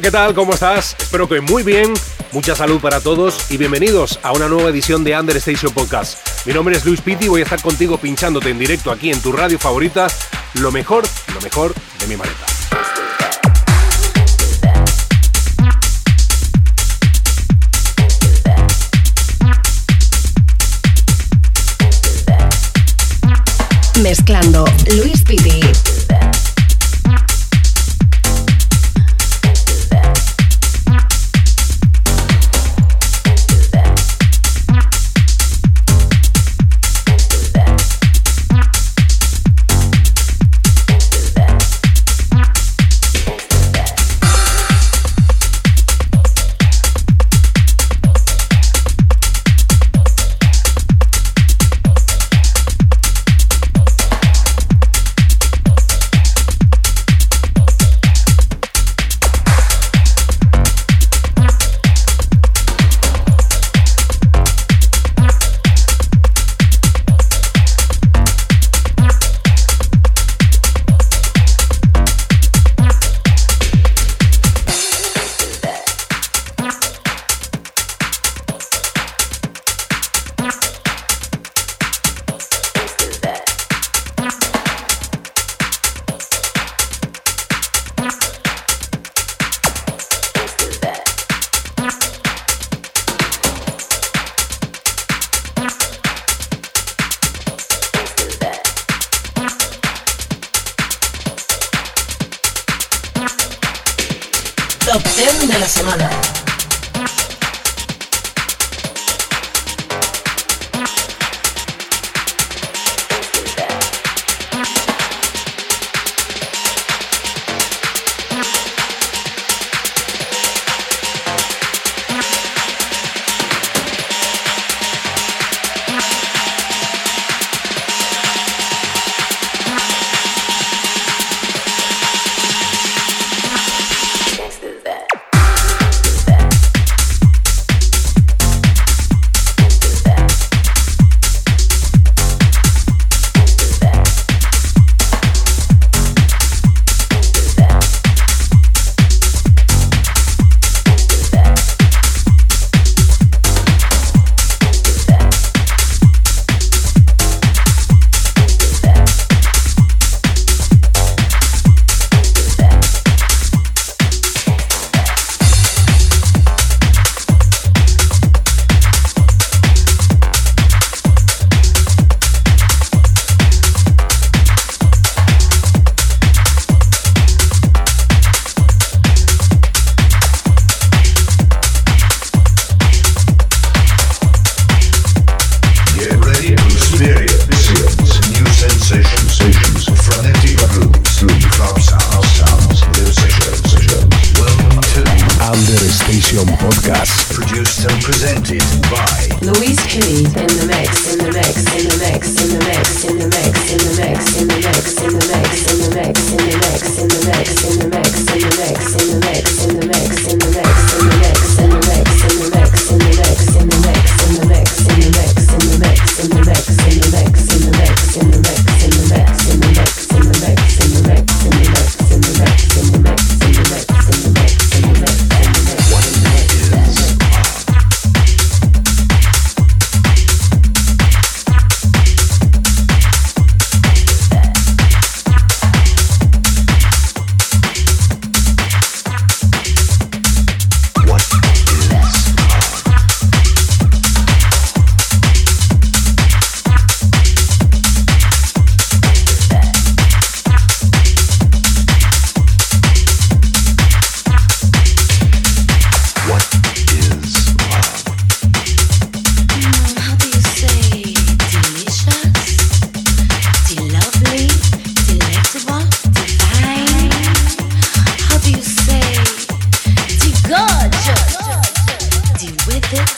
¿Qué tal? ¿Cómo estás? Espero que muy bien, mucha salud para todos y bienvenidos a una nueva edición de Under Station Podcast. Mi nombre es Luis Pitti y voy a estar contigo pinchándote en directo aquí en tu radio favorita lo mejor, lo mejor de mi maleta. Mezclando Luis Piti.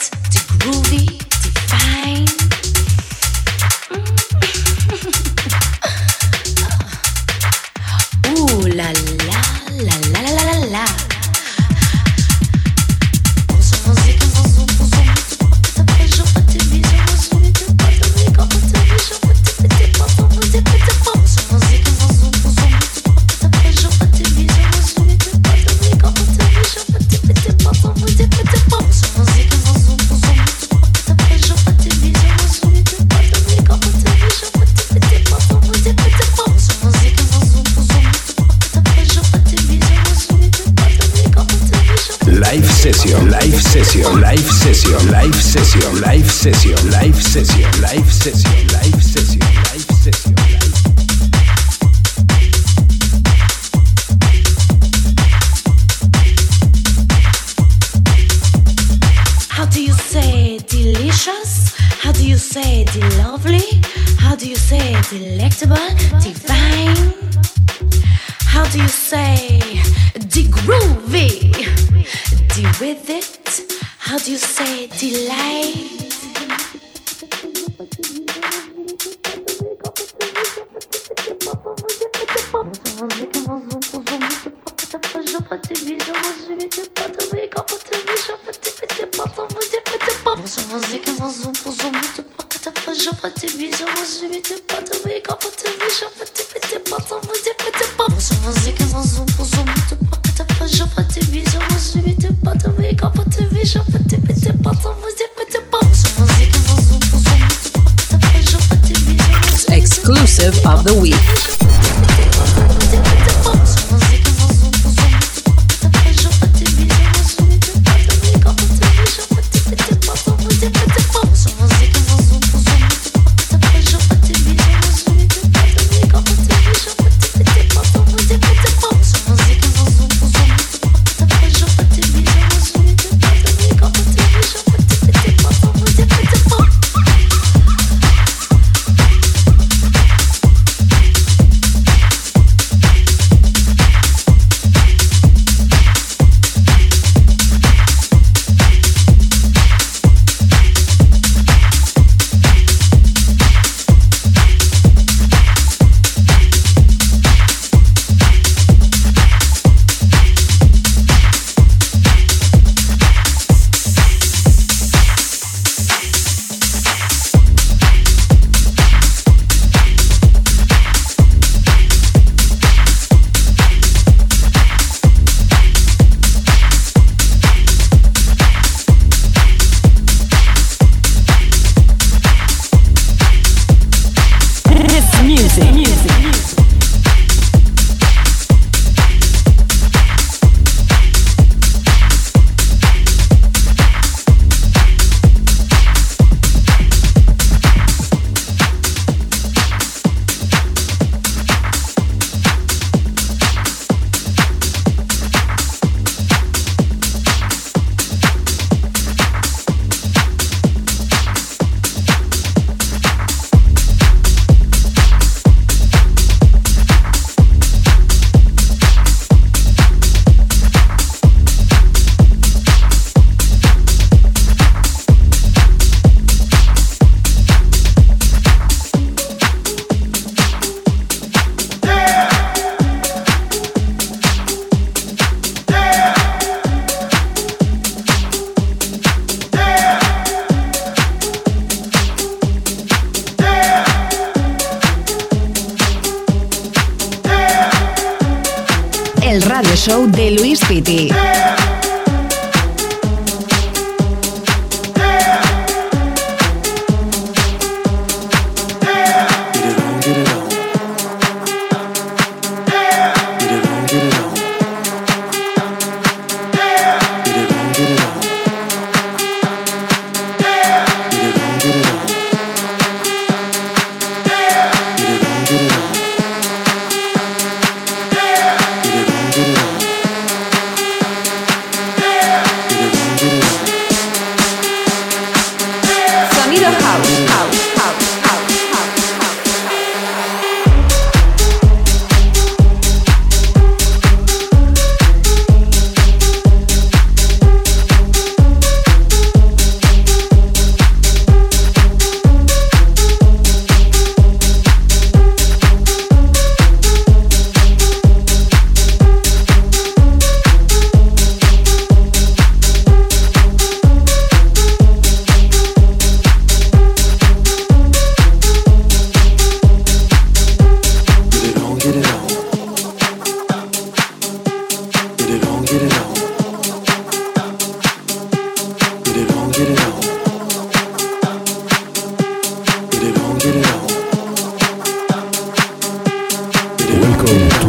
to groovy, divine.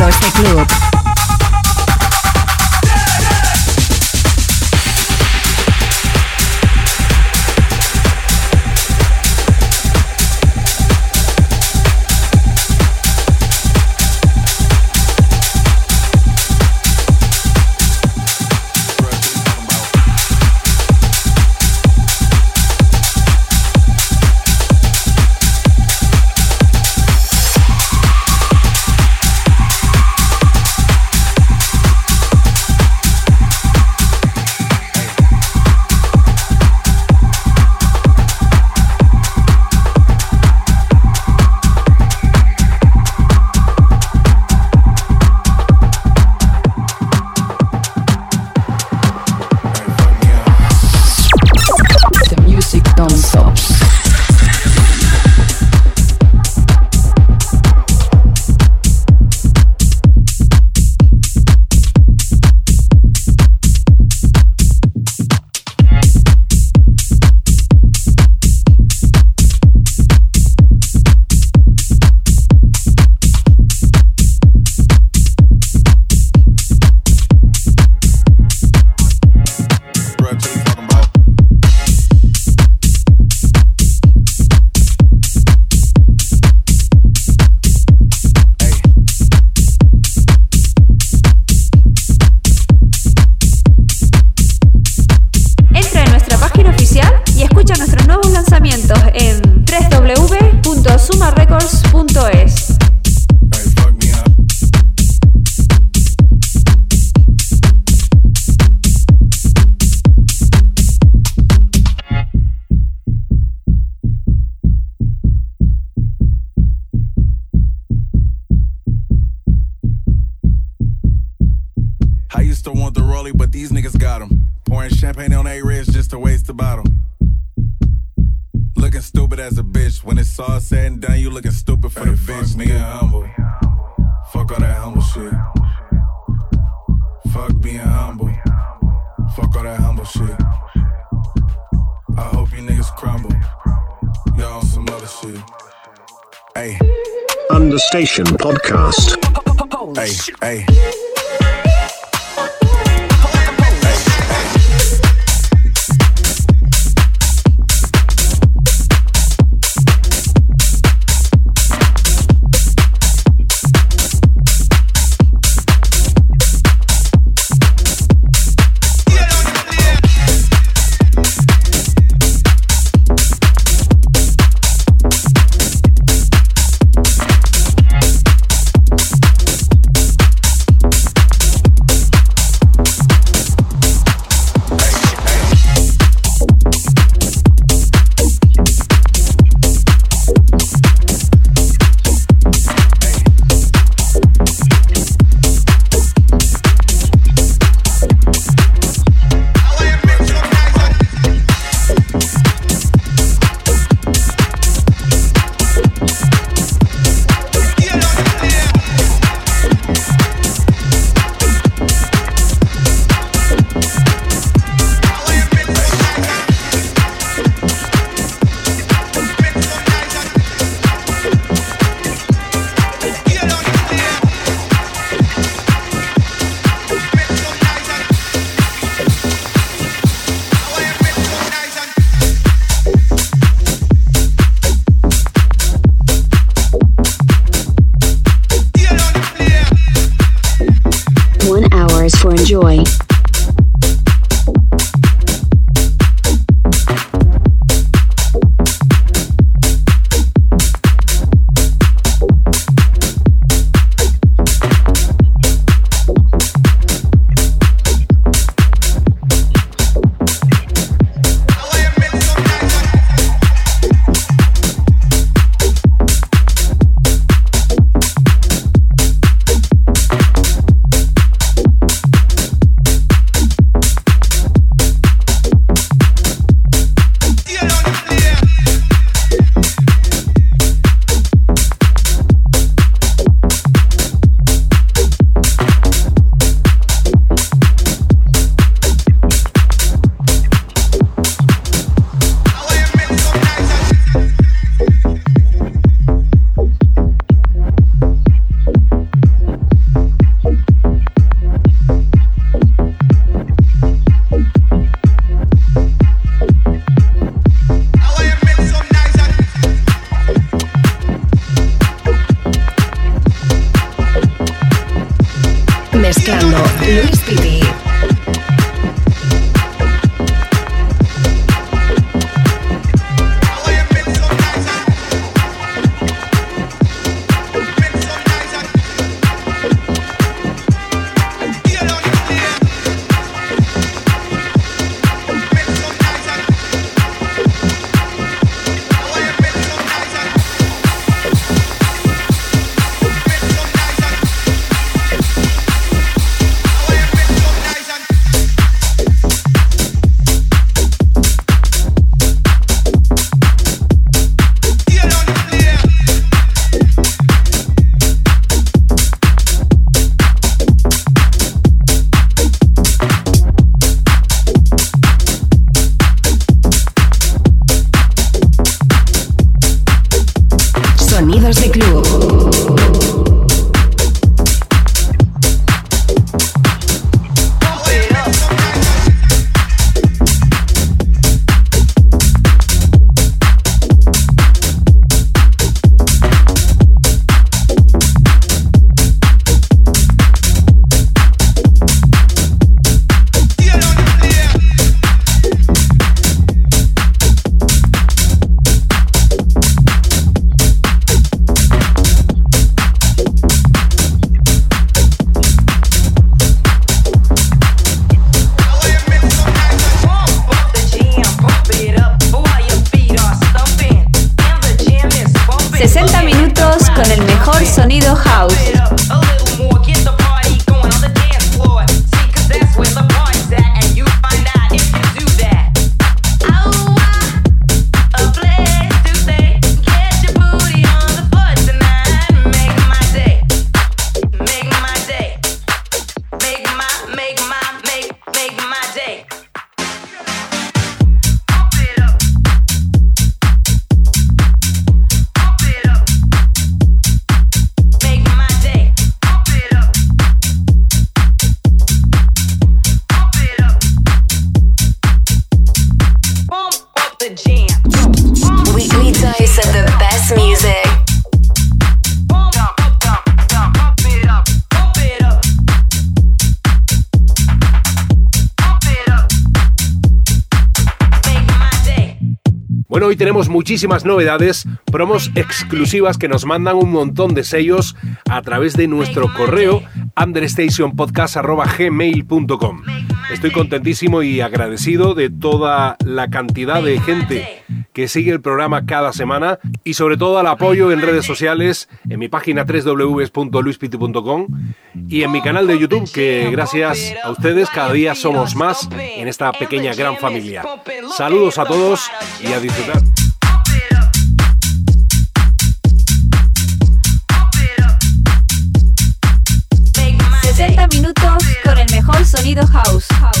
Eurotech Loop. the bottle. Looking stupid as a bitch. When it's all said and done, you looking stupid for hey, the bitch. Nigga humble. Fuck all that humble shit. Fuck being humble. Fuck all that humble shit. I hope you niggas crumble. Y'all on some other shit. Hey. Understation Podcast. Hey, hey. Muchísimas novedades, promos exclusivas que nos mandan un montón de sellos a través de nuestro correo understationpodcast.gmail.com. Estoy contentísimo y agradecido de toda la cantidad de gente que sigue el programa cada semana y sobre todo al apoyo en redes sociales, en mi página www.luispiti.com y en mi canal de YouTube, que gracias a ustedes cada día somos más en esta pequeña gran familia. Saludos a todos y a disfrutar. Sonido house. house, house.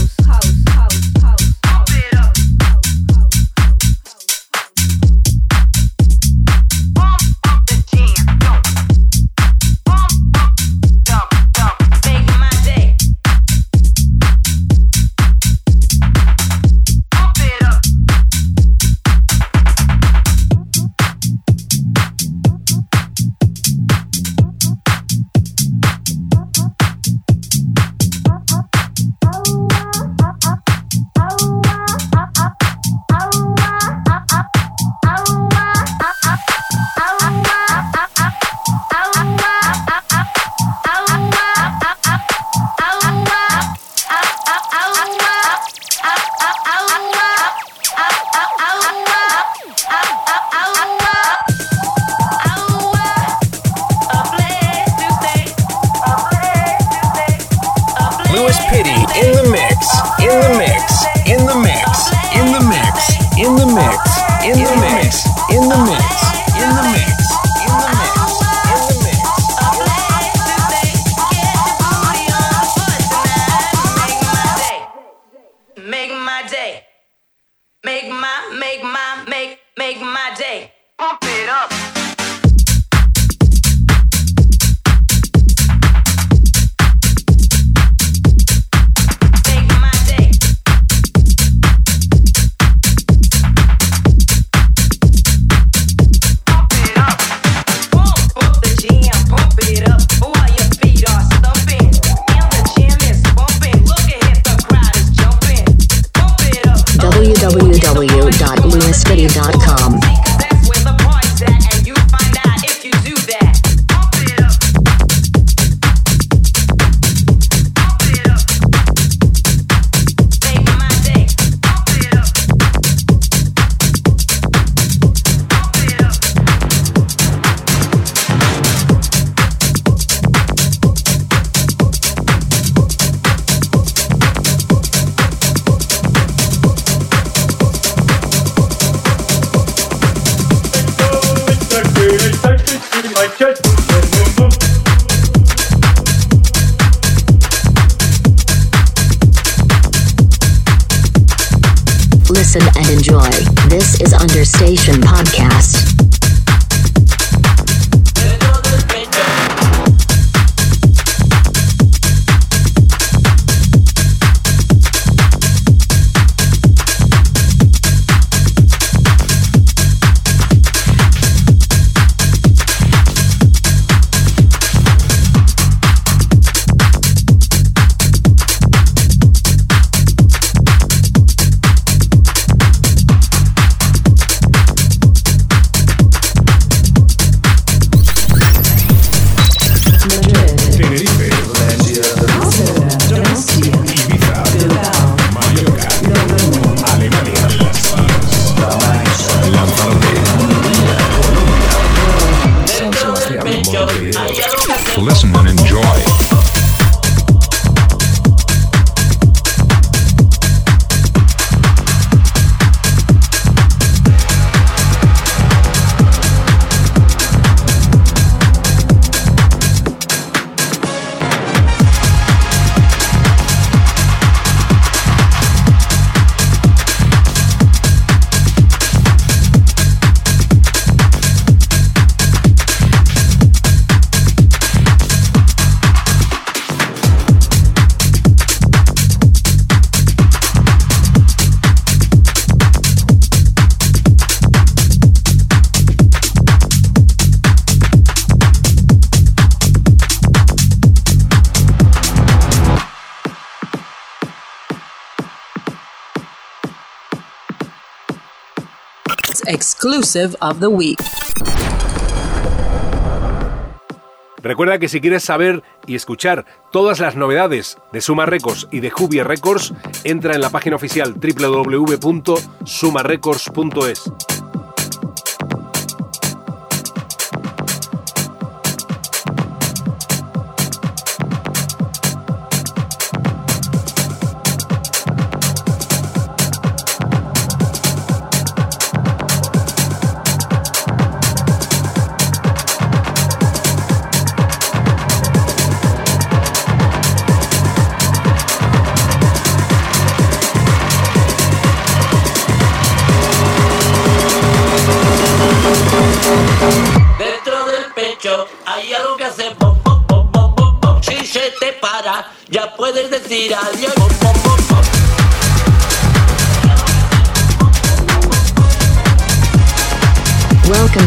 Of the week. Recuerda que si quieres saber y escuchar todas las novedades de Suma Records y de Jubie Records, entra en la página oficial www.sumarecords.es.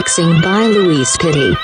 Mixing by Luis Pitti.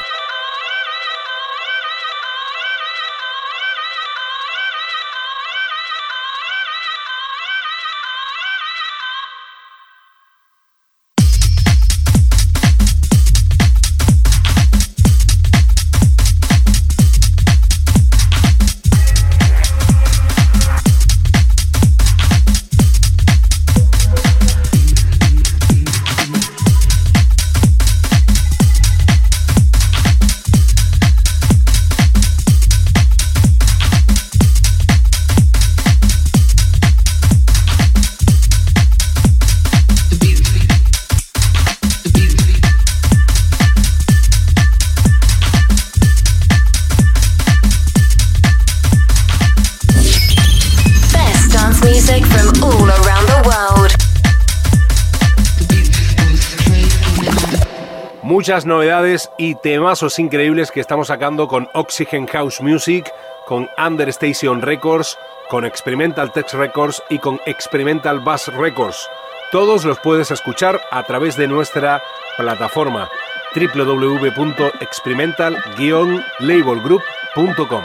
muchas novedades y temazos increíbles que estamos sacando con Oxygen House Music, con Understation Records, con Experimental Text Records y con Experimental Bass Records. Todos los puedes escuchar a través de nuestra plataforma www.experimental-labelgroup.com.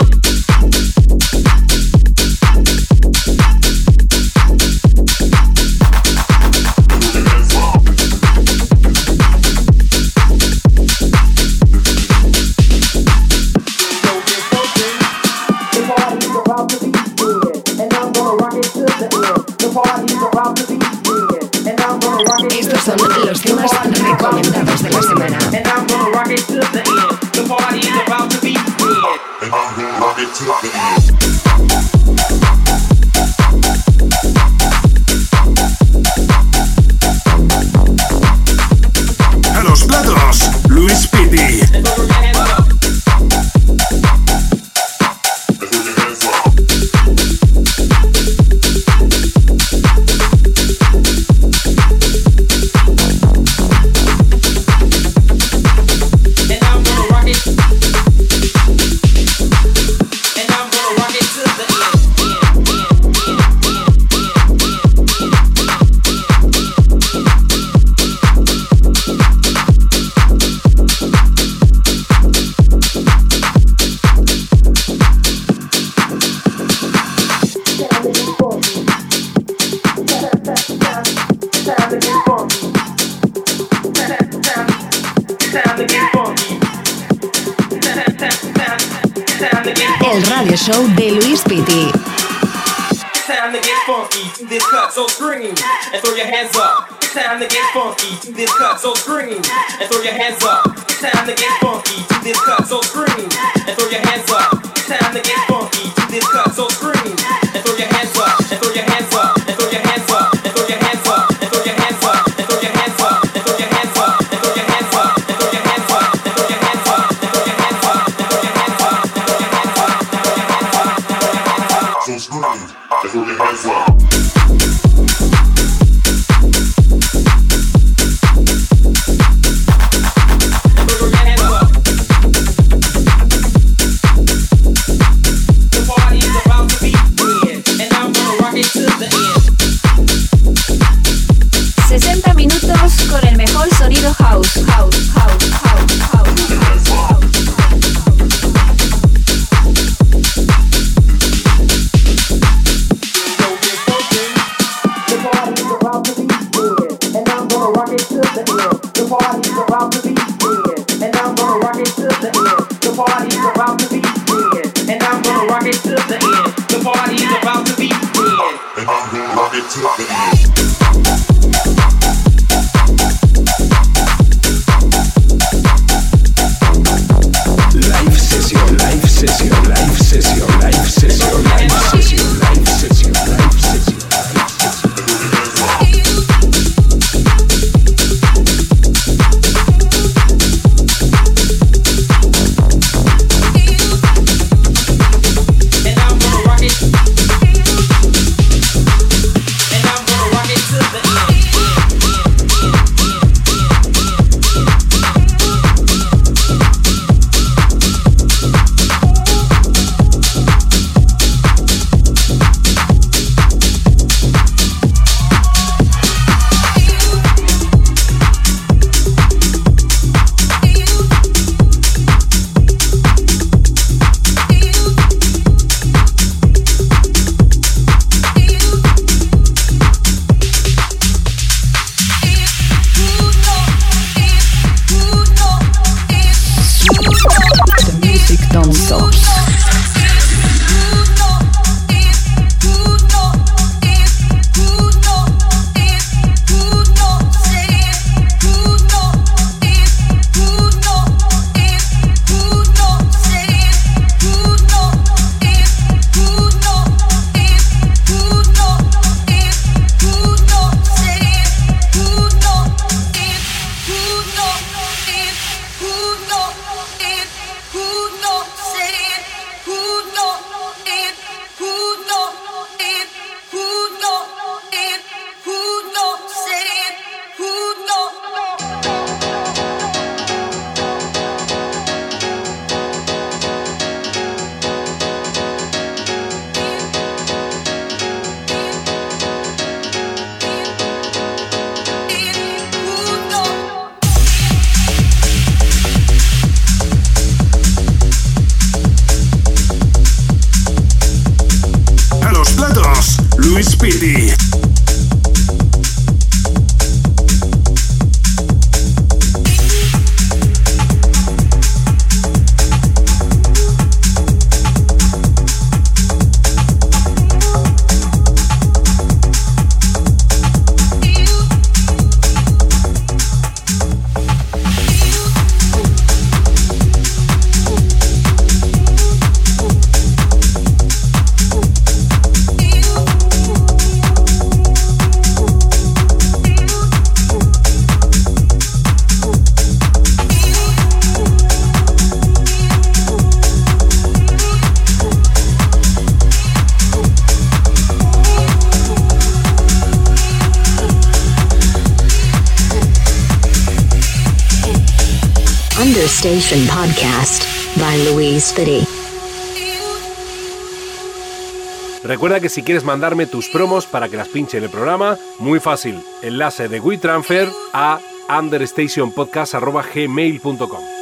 scream and throw your hands up. It's time to get funky Do this cut, so scream and throw your hands up. It's time to get funky Do this cut, so scream and throw your hands up. It's time to get funky Do this cut, so scream and throw your hands up and throw your hands up. Podcast by. Recuerda que si quieres mandarme tus promos para que las pinche en el programa, muy fácil. Enlace de WeTransfer a understationpodcast.gmail.com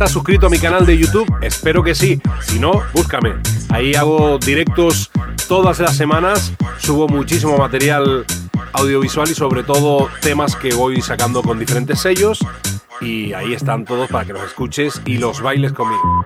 estás suscrito a mi canal de YouTube, espero que sí. Si no, búscame. Ahí hago directos todas las semanas, subo muchísimo material audiovisual y sobre todo temas que voy sacando con diferentes sellos. Y ahí están todos para que los escuches y los bailes conmigo.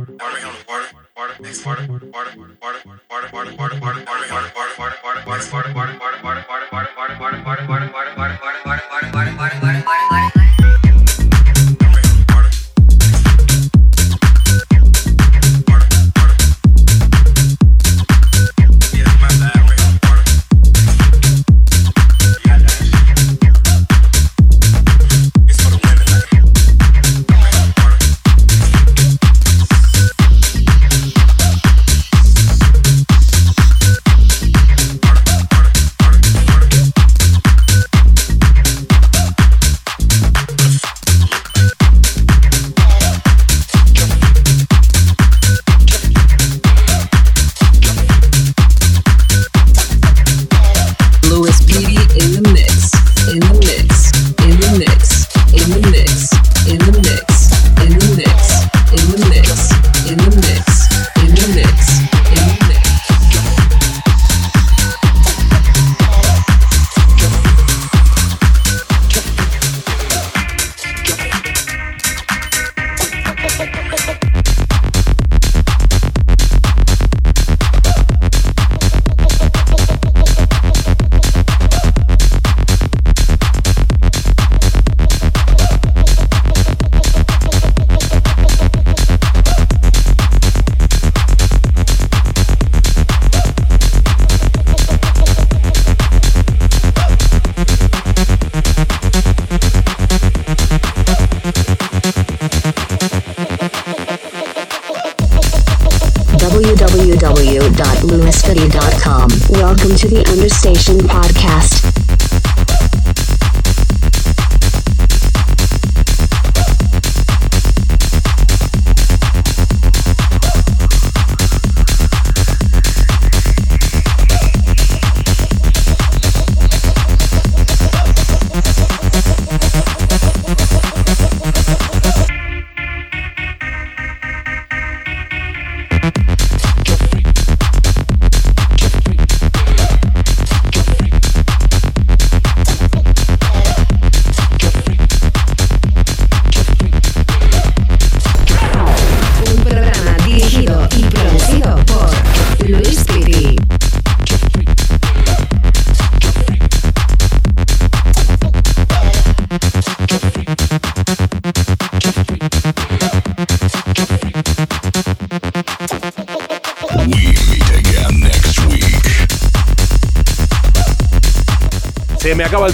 water, water, water, water, water,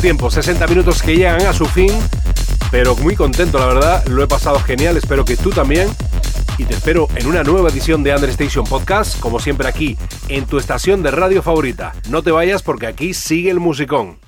tiempo, 60 minutos que llegan a su fin, pero muy contento la verdad, lo he pasado genial, espero que tú también. Y te espero en una nueva edición de Understation Podcast, como siempre aquí, en tu estación de radio favorita. No te vayas porque aquí sigue el musicón.